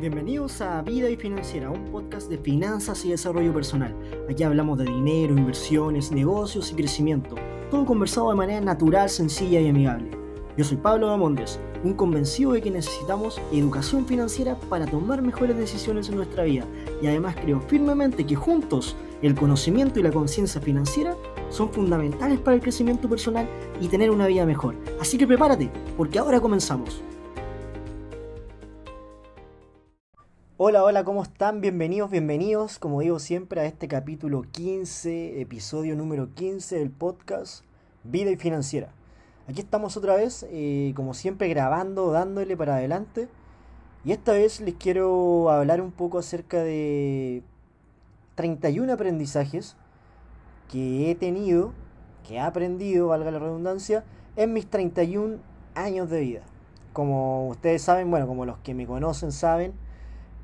Bienvenidos a Vida y Financiera, un podcast de finanzas y desarrollo personal. Aquí hablamos de dinero, inversiones, negocios y crecimiento, todo conversado de manera natural, sencilla y amigable. Yo soy Pablo Damondes, un convencido de que necesitamos educación financiera para tomar mejores decisiones en nuestra vida y además creo firmemente que juntos el conocimiento y la conciencia financiera son fundamentales para el crecimiento personal y tener una vida mejor. Así que prepárate, porque ahora comenzamos. Hola, hola, ¿cómo están? Bienvenidos, bienvenidos, como digo siempre, a este capítulo 15, episodio número 15 del podcast Vida y Financiera. Aquí estamos otra vez, eh, como siempre, grabando, dándole para adelante. Y esta vez les quiero hablar un poco acerca de 31 aprendizajes que he tenido, que he aprendido, valga la redundancia, en mis 31 años de vida. Como ustedes saben, bueno, como los que me conocen saben,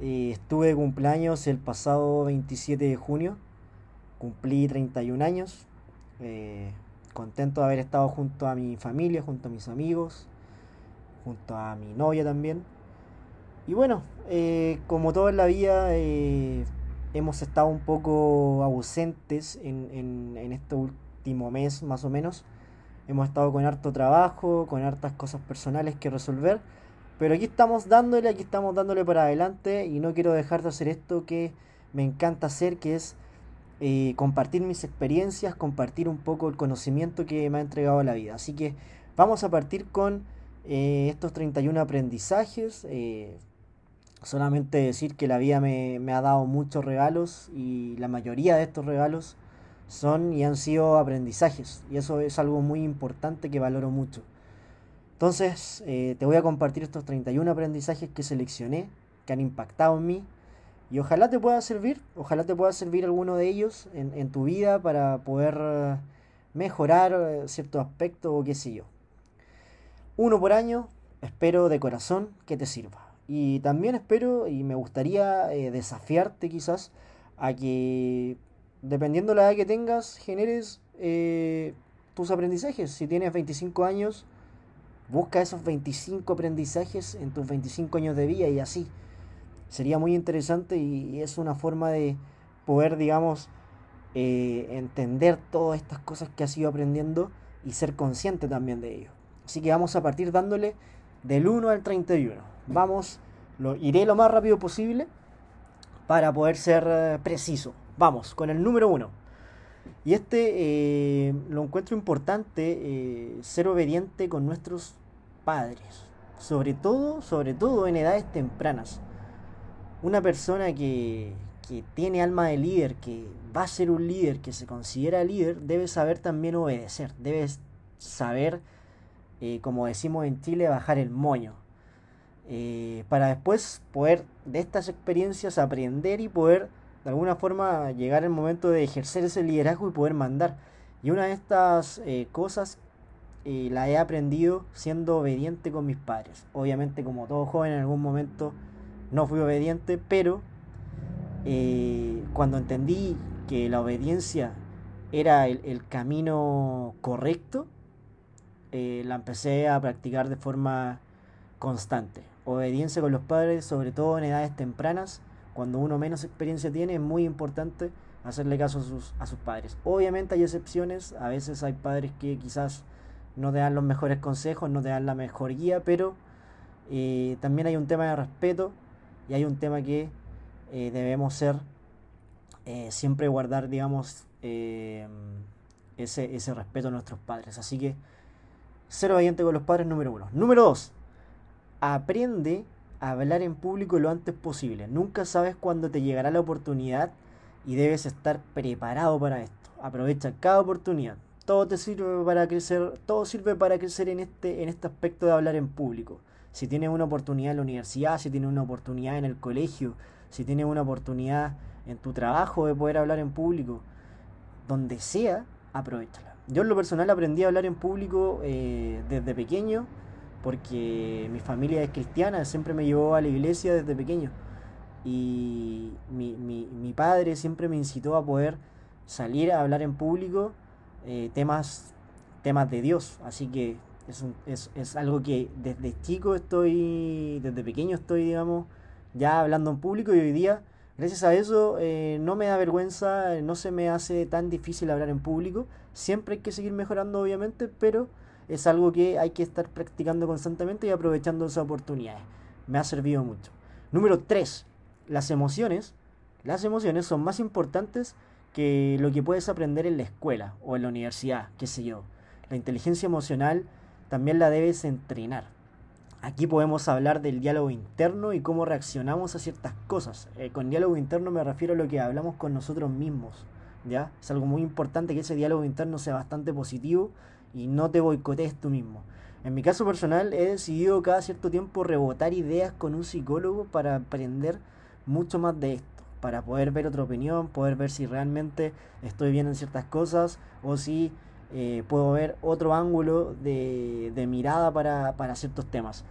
estuve cumpleaños el pasado 27 de junio. Cumplí 31 años. Eh, contento de haber estado junto a mi familia, junto a mis amigos, junto a mi novia también. Y bueno, eh, como todo en la vida, eh, hemos estado un poco ausentes en, en, en este último mes más o menos. Hemos estado con harto trabajo, con hartas cosas personales que resolver. Pero aquí estamos dándole, aquí estamos dándole para adelante y no quiero dejar de hacer esto que me encanta hacer, que es eh, compartir mis experiencias, compartir un poco el conocimiento que me ha entregado la vida. Así que vamos a partir con eh, estos 31 aprendizajes. Eh, solamente decir que la vida me, me, ha dado muchos regalos y la mayoría de estos regalos son y han sido aprendizajes. Y eso es algo muy importante que valoro mucho. Entonces, eh, te voy a compartir estos 31 aprendizajes que seleccioné, que han impactado en mí. Y ojalá te pueda servir, ojalá te pueda servir alguno de ellos en, tu vida para poder eh, mejorar eh, cierto aspecto o qué sé yo. Uno por año, espero de corazón que te sirva. Y también espero y me gustaría desafiarte quizás a que, dependiendo de la edad que tengas, generes tus aprendizajes. Si tienes 25 años, Busca esos 25 aprendizajes en tus 25 años de vida y así. Sería muy interesante y es una forma de poder, digamos, eh, entender todas estas cosas que has ido aprendiendo y ser consciente también de ello. Así que vamos a partir dándole del 1 al 31. Vamos, lo iré lo más rápido posible para poder ser eh, preciso. Vamos, con el número 1. Y este eh, lo encuentro importante, ser obediente con nuestros padres. Sobre todo, sobre todo en edades tempranas. Una persona que, que tiene alma de líder, que va a ser un líder, que se considera líder, debe saber también obedecer. Debe saber, eh, como decimos en Chile, bajar el moño. Eh, para después poder de estas experiencias aprender y poder de alguna forma llegar el momento de ejercer ese liderazgo y poder mandar. Y una de estas eh, cosas la he aprendido siendo obediente con mis padres. Obviamente como todo joven en algún momento no fui obediente, pero eh, cuando entendí que la obediencia era el, el camino correcto, eh, la empecé a practicar de forma constante. Obediencia con los padres, sobre todo en edades tempranas, cuando uno menos experiencia tiene, es muy importante hacerle caso a sus, a sus padres. Obviamente hay excepciones, a veces hay padres que quizás no te dan los mejores consejos, no te dan la mejor guía, pero eh, también hay un tema de respeto y hay un tema que eh, debemos ser, eh, siempre guardar, digamos, ese, ese respeto a nuestros padres. Así que, ser obediente con los padres, número uno. Número dos, aprende a hablar en público lo antes posible. Nunca sabes cuándo te llegará la oportunidad y debes estar preparado para esto. Aprovecha cada oportunidad todo te sirve para crecer, todo sirve para crecer en este, en este aspecto de hablar en público. Si tienes una oportunidad en la universidad, si tienes una oportunidad en el colegio, si tienes una oportunidad en tu trabajo de poder hablar en público, donde sea, aprovechala. Yo en lo personal aprendí a hablar en público eh, desde pequeño, porque mi familia es cristiana, siempre me llevó a la iglesia desde pequeño. Y mi, padre siempre me incitó a poder salir a hablar en público eh, temas, temas de Dios. Así que es, es, es, algo que desde chico estoy, desde pequeño estoy, digamos, ya hablando en público y hoy día, gracias a eso, eh, no me da vergüenza, no se me hace tan difícil hablar en público. Siempre hay que seguir mejorando, obviamente, pero es algo que hay que estar practicando constantemente y aprovechando esas oportunidades. Me ha servido mucho. Número 3. Las emociones. Las emociones son más importantes que lo que puedes aprender en la escuela o en la universidad, qué sé yo. La inteligencia emocional también la debes entrenar. Aquí podemos hablar del diálogo interno y cómo reaccionamos a ciertas cosas. Eh, con diálogo interno me refiero a lo que hablamos con nosotros mismos. ¿ya? Es algo muy importante que ese diálogo interno sea bastante positivo y no te boicotees tú mismo. En mi caso personal he decidido cada cierto tiempo rebotar ideas con un psicólogo para aprender mucho más de esto, para poder ver otra opinión, poder ver si realmente estoy bien en ciertas cosas o si eh, puedo ver otro ángulo de, mirada para, ciertos temas.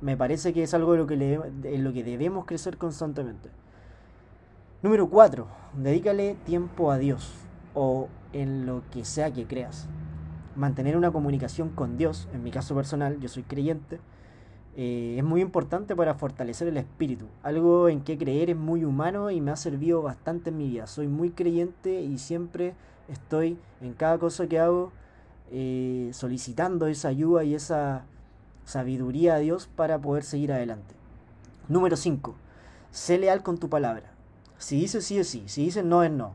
Me parece que es algo en lo que, lo que debemos crecer constantemente. Número 4. Dedícale tiempo a Dios o en lo que sea que creas mantener una comunicación con Dios, en mi caso personal, yo soy creyente, eh, es muy importante para fortalecer el espíritu. Algo en que creer es muy humano y me ha servido bastante en mi vida. Soy muy creyente y siempre estoy en cada cosa que hago eh, solicitando esa ayuda y esa sabiduría a Dios para poder seguir adelante. Número 5. Sé leal con tu palabra. Si dices sí es sí, si dices no es no.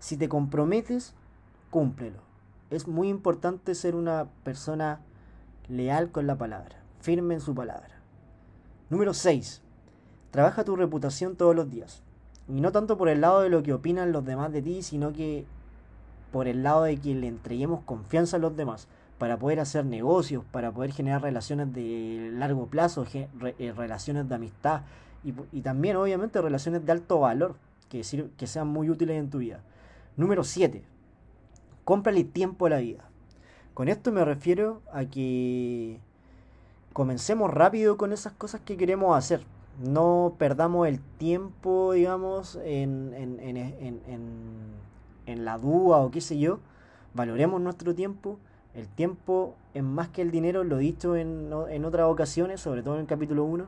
Si te comprometes, cúmplelo es muy importante ser una persona leal con la palabra, firme en su palabra. Número 6. Trabaja tu reputación todos los días. Y no tanto por el lado de lo que opinan los demás de ti, sino que por el lado de que le entreguemos confianza a los demás para poder hacer negocios, para poder generar relaciones de largo plazo, eh, relaciones de amistad y, también obviamente relaciones de alto valor que, que sean muy útiles en tu vida. Número 7. Cómprale tiempo a la vida. Con esto me refiero a que comencemos rápido con esas cosas que queremos hacer. No perdamos el tiempo, digamos, en, en, en, en la duda o qué sé yo. Valoremos nuestro tiempo. El tiempo es más que el dinero, lo he dicho en, otras ocasiones, sobre todo en el capítulo 1.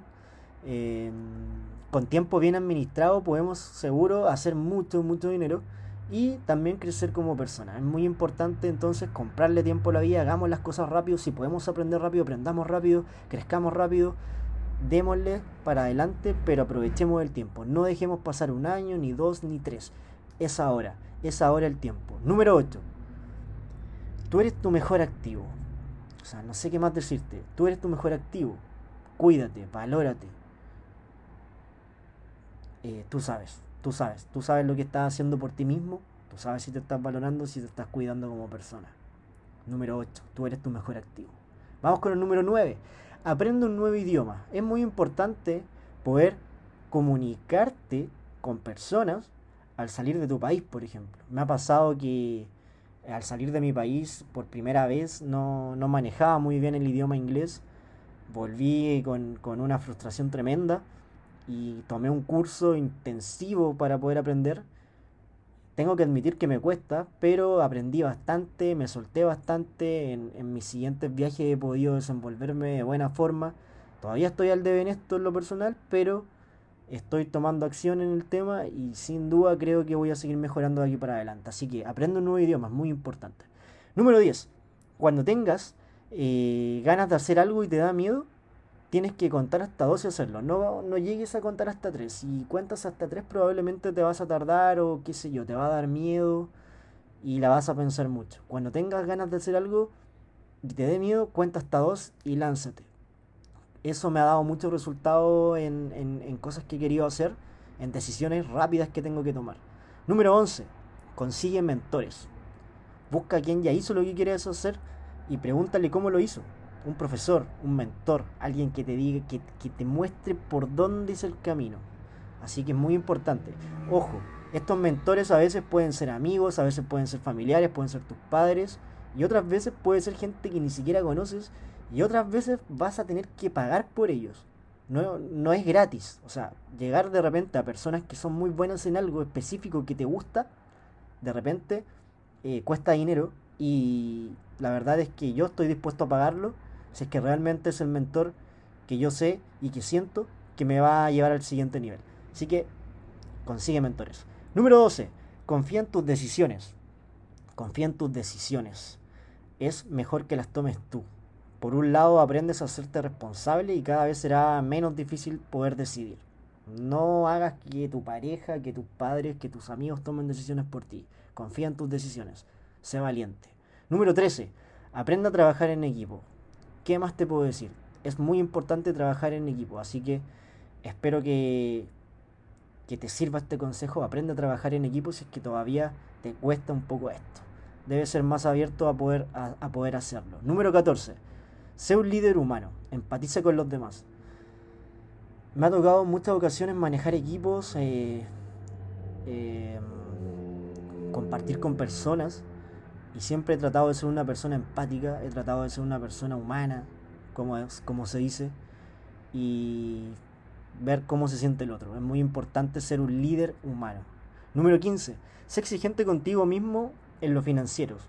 Eh, con tiempo bien administrado podemos seguro hacer mucho, mucho dinero y también crecer como persona. Es muy importante entonces comprarle tiempo a la vida, hagamos las cosas rápido, si podemos aprender rápido, aprendamos rápido, crezcamos rápido, démosle para adelante, pero aprovechemos el tiempo. No dejemos pasar un año, ni dos, ni tres. Es ahora, es ahora el tiempo. Número 8. Tú eres tu mejor activo. O sea, no sé qué más decirte. Tú eres tu mejor activo. Cuídate, valórate. Eh, tú sabes. Tú sabes, tú sabes lo que estás haciendo por ti mismo, tú sabes si te estás valorando, si te estás cuidando como persona. Número 8, tú eres tu mejor activo. Vamos con el número 9. Aprende un nuevo idioma. Es muy importante poder comunicarte con personas al salir de tu país, por ejemplo. Me ha pasado que al salir de mi país por primera vez no, manejaba muy bien el idioma inglés. Volví con, con una frustración tremenda y tomé un curso intensivo para poder aprender. Tengo que admitir que me cuesta, pero aprendí bastante, me solté bastante. En, mis siguientes viajes he podido desenvolverme de buena forma. Todavía estoy al debe en esto en lo personal, pero estoy tomando acción en el tema y sin duda creo que voy a seguir mejorando de aquí para adelante. Así que aprende un nuevo idioma, es muy importante. Número 10. Cuando tengas eh, ganas de hacer algo y te da miedo, tienes que contar hasta 12 y hacerlo. No, no llegues a contar hasta 3. Si cuentas hasta 3 probablemente te vas a tardar o qué sé yo, te va a dar miedo y la vas a pensar mucho. Cuando tengas ganas de hacer algo y te dé miedo, cuenta hasta 2 y lánzate. Eso me ha dado mucho resultado en, en, en cosas que he querido hacer, en decisiones rápidas que tengo que tomar. Número 11. Consigue mentores. Busca a quien ya hizo lo que quieres hacer y pregúntale cómo lo hizo un profesor, un mentor, alguien que te diga, que, te muestre por dónde es el camino. Así que es muy importante. Ojo, estos mentores a veces pueden ser amigos, a veces pueden ser familiares, pueden ser tus padres, y otras veces puede ser gente que ni siquiera conoces, y otras veces vas a tener que pagar por ellos. No, no es gratis. O sea, llegar de repente a personas que son muy buenas en algo específico que te gusta, de repente eh, cuesta dinero, y la verdad es que yo estoy dispuesto a pagarlo si es que realmente es el mentor que yo sé y que siento que me va a llevar al siguiente nivel. Así que consigue mentores. Número 12. Confía en tus decisiones. Confía en tus decisiones. Es mejor que las tomes tú. Por un lado, aprendes a hacerte responsable y cada vez será menos difícil poder decidir. No hagas que tu pareja, que tus padres, que tus amigos tomen decisiones por ti. Confía en tus decisiones. Sé valiente. Número 13. Aprende a trabajar en equipo. ¿Qué más te puedo decir? Es muy importante trabajar en equipo, así que espero que, que te sirva este consejo. Aprende a trabajar en equipo si es que todavía te cuesta un poco esto. Debes ser más abierto a poder, a, poder hacerlo. Número 14. Sé un líder humano. Empatiza con los demás. Me ha tocado en muchas ocasiones manejar equipos, eh, eh, compartir con personas y siempre he tratado de ser una persona empática, he tratado de ser una persona humana, como, es, como se dice, y ver cómo se siente el otro. Es muy importante ser un líder humano. Número 15. Sé exigente contigo mismo en los financieros.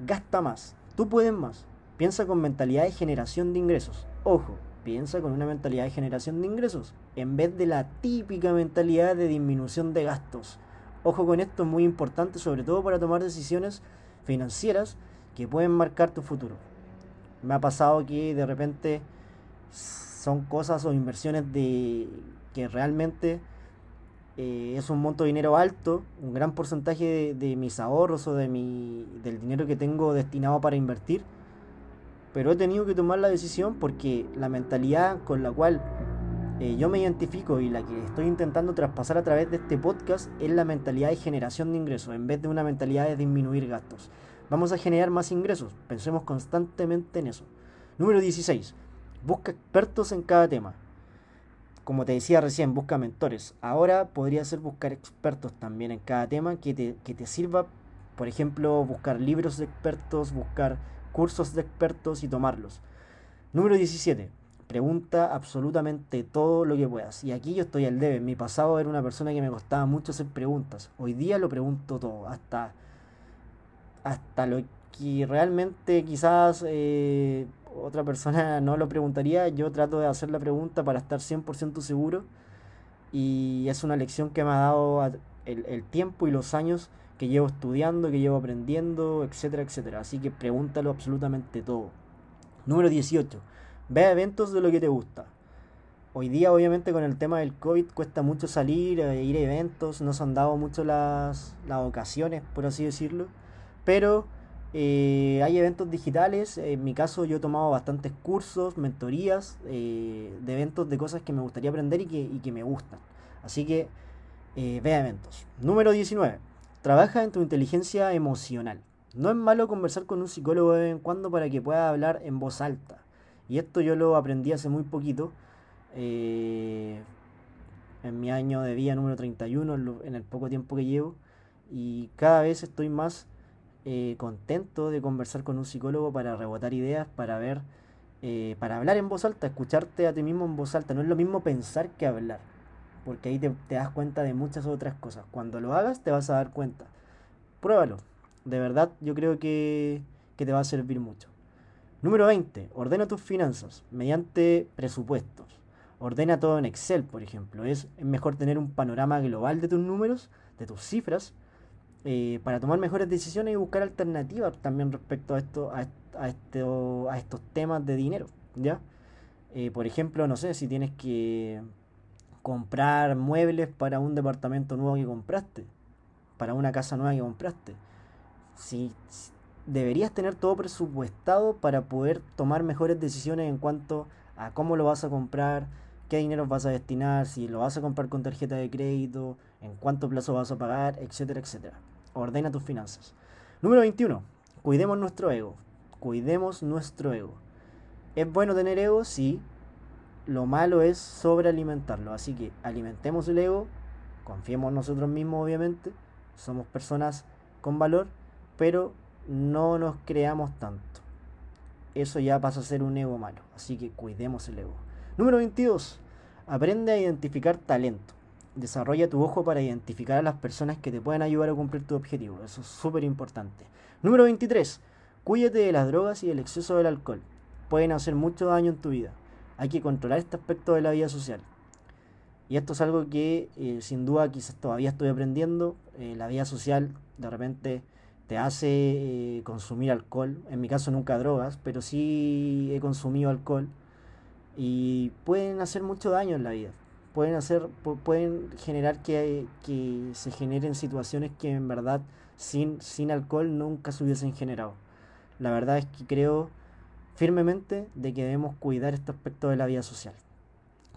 Gasta más. Tú puedes más. Piensa con mentalidad de generación de ingresos. Ojo, piensa con una mentalidad de generación de ingresos, en vez de la típica mentalidad de disminución de gastos. Ojo con esto, es muy importante, sobre todo para tomar decisiones financieras que pueden marcar tu futuro. Me ha pasado que de repente son cosas o inversiones de que realmente eh, es un monto de dinero alto, un gran porcentaje de, mis ahorros o de mi, del dinero que tengo destinado para invertir. Pero he tenido que tomar la decisión porque la mentalidad con la cual eh, yo me identifico y la que estoy intentando traspasar a través de este podcast es la mentalidad de generación de ingresos en vez de una mentalidad de disminuir gastos. Vamos a generar más ingresos, pensemos constantemente en eso. Número 16. Busca expertos en cada tema. Como te decía recién, busca mentores. Ahora podría ser buscar expertos también en cada tema que te, que te sirva, por ejemplo, buscar libros de expertos, buscar cursos de expertos y tomarlos. Número 17 Pregunta absolutamente todo lo que puedas. Y aquí yo estoy al debe. En mi pasado era una persona que me costaba mucho hacer preguntas. Hoy día lo pregunto todo. Hasta, hasta lo que realmente quizás eh, otra persona no lo preguntaría. Yo trato de hacer la pregunta para estar 100% seguro. Y es una lección que me ha dado el, el tiempo y los años que llevo estudiando, que llevo aprendiendo, etcétera, etcétera. Así que pregúntalo absolutamente todo. Número 18 Ve a eventos de lo que te gusta. Hoy día, obviamente, con el tema del COVID cuesta mucho salir, e ir a eventos, no se han dado mucho las, las ocasiones, por así decirlo. Pero eh, hay eventos digitales. En mi caso, yo he tomado bastantes cursos, mentorías eh, de eventos de cosas que me gustaría aprender y que, y que me gustan. Así que eh, ve a eventos. Número 19. Trabaja en tu inteligencia emocional. No es malo conversar con un psicólogo de vez en cuando para que pueda hablar en voz alta. Y esto yo lo aprendí hace muy poquito, eh, en mi año de vida número 31, en el poco tiempo que llevo. Y cada vez estoy más eh, contento de conversar con un psicólogo para rebotar ideas, para ver, eh, para hablar en voz alta, escucharte a ti mismo en voz alta. No es lo mismo pensar que hablar, porque ahí te, te das cuenta de muchas otras cosas. Cuando lo hagas te vas a dar cuenta. Pruébalo. De verdad yo creo que, que te va a servir mucho. Número 20. Ordena tus finanzas mediante presupuestos. Ordena todo en Excel, por ejemplo. Es mejor tener un panorama global de tus números, de tus cifras, eh, para tomar mejores decisiones y buscar alternativas también respecto a, esto, a, estos temas de dinero. ¿ya? Eh, por ejemplo, no sé, si tienes que comprar muebles para un departamento nuevo que compraste, para una casa nueva que compraste. Si, deberías tener todo presupuestado para poder tomar mejores decisiones en cuanto a cómo lo vas a comprar, qué dinero vas a destinar, si lo vas a comprar con tarjeta de crédito, en cuánto plazo vas a pagar, etcétera, etcétera. Ordena tus finanzas. Número 21. Cuidemos nuestro ego. Cuidemos nuestro ego. ¿Es bueno tener ego? Sí. Lo malo es sobrealimentarlo. Así que alimentemos el ego. Confiemos en nosotros mismos, obviamente. Somos personas con valor. Pero no nos creamos tanto. Eso ya pasa a ser un ego malo, así que cuidemos el ego. Número 22. Aprende a identificar talento. Desarrolla tu ojo para identificar a las personas que te pueden ayudar a cumplir tu objetivo. Eso es súper importante. Número 23. Cuídate de las drogas y del exceso del alcohol. Pueden hacer mucho daño en tu vida. hay que controlar este aspecto de la vida social. Y esto es algo que eh, sin duda quizás todavía estoy aprendiendo. Eh, la vida social de repente te hace eh, consumir alcohol. En mi caso nunca drogas, pero sí he consumido alcohol. Y pueden hacer mucho daño en la vida. Pueden, hacer, pueden generar que, que se generen situaciones que en verdad sin, sin alcohol nunca se hubiesen generado. La verdad es que creo firmemente de que debemos cuidar este aspecto de la vida social.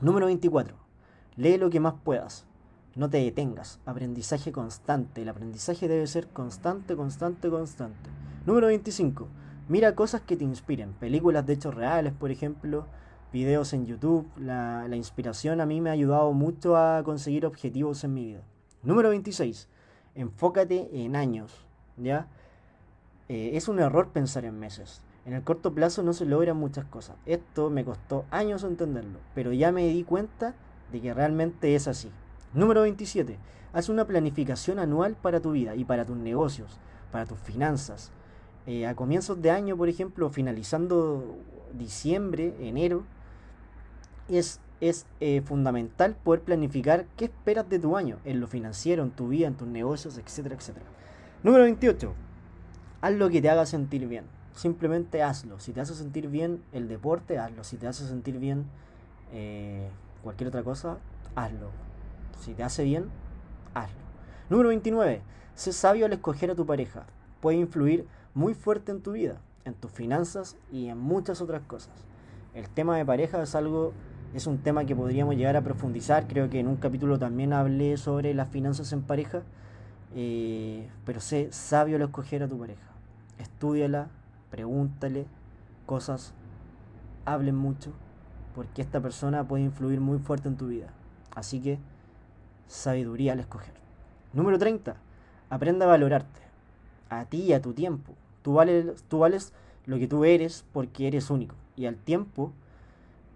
Número 24. Lee lo que más puedas. No te detengas. Aprendizaje constante. El aprendizaje debe ser constante, constante, constante. Número 25. Mira cosas que te inspiren. Películas de hechos reales, por ejemplo. Videos en YouTube. La, inspiración a mí me ha ayudado mucho a conseguir objetivos en mi vida. Número 26. Enfócate en años. ¿Ya? Eh, es un error pensar en meses. En el corto plazo no se logran muchas cosas. Esto me costó años entenderlo, pero ya me di cuenta de que realmente es así. Número 27. Haz una planificación anual para tu vida y para tus negocios, para tus finanzas. Eh, a comienzos de año, por ejemplo, finalizando diciembre, enero, es, es eh, fundamental poder planificar qué esperas de tu año, en lo financiero, en tu vida, en tus negocios, etcétera, etcétera. Número 28. Haz lo que te haga sentir bien. Simplemente hazlo. Si te hace sentir bien el deporte, hazlo. Si te hace sentir bien eh, cualquier otra cosa, hazlo. Si te hace bien, hazlo. Número 29. Sé sabio al escoger a tu pareja. Puede influir muy fuerte en tu vida, en tus finanzas y en muchas otras cosas. El tema de pareja es algo, es un tema que podríamos llegar a profundizar. Creo que en un capítulo también hablé sobre las finanzas en pareja. Eh, pero sé sabio al escoger a tu pareja. Estúdiala, pregúntale cosas, hablen mucho, porque esta persona puede influir muy fuerte en tu vida. Así que sabiduría al escoger. Número 30. Aprenda a valorarte. A ti y a tu tiempo. Tú vales, tú vales lo que tú eres porque eres único. Y al tiempo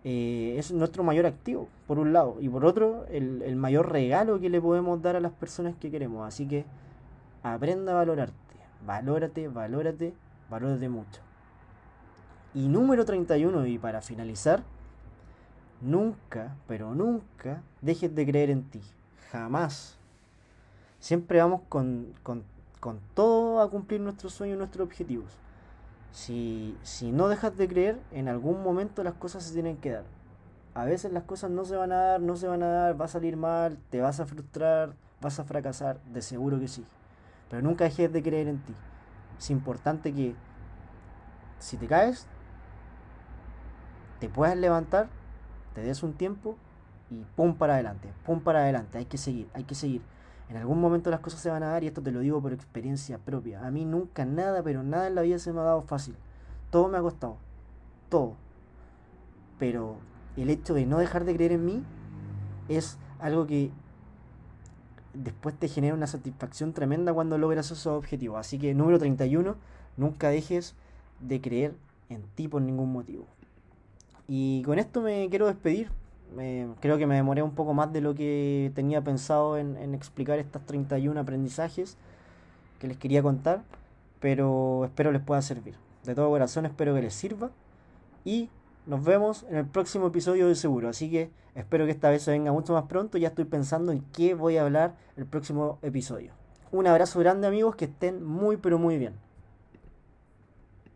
eh, es nuestro mayor activo, por un lado. Y por otro, el, el mayor regalo que le podemos dar a las personas que queremos. Así que aprenda a valorarte. Valórate, valórate, valórate mucho. Y número 31, y para finalizar, nunca, pero nunca dejes de creer en ti jamás. Siempre vamos con, con, todo a cumplir nuestros sueños nuestros objetivos. Si, si no dejas de creer, en algún momento las cosas se tienen que dar. A veces las cosas no se van a dar, no se van a dar, va a salir mal, te vas a frustrar, vas a fracasar, de seguro que sí. Pero nunca dejes de creer en ti. Es importante que si te caes, te puedas levantar, te des un tiempo y pum para adelante, pum para adelante, hay que seguir, hay que seguir. En algún momento las cosas se van a dar y esto te lo digo por experiencia propia. A mí nunca nada, pero nada en la vida se me ha dado fácil. Todo me ha costado, todo. Pero el hecho de no dejar de creer en mí es algo que después te genera una satisfacción tremenda cuando logras esos objetivos. Así que número 31, nunca dejes de creer en ti por ningún motivo. Y con esto me quiero despedir creo que me demoré un poco más de lo que tenía pensado en, explicar estas 31 aprendizajes que les quería contar, pero espero les pueda servir. De todo corazón espero que les sirva y nos vemos en el próximo episodio de seguro. Así que espero que esta vez se venga mucho más pronto. Ya estoy pensando en qué voy a hablar el próximo episodio. Un abrazo grande amigos, que estén muy pero muy bien.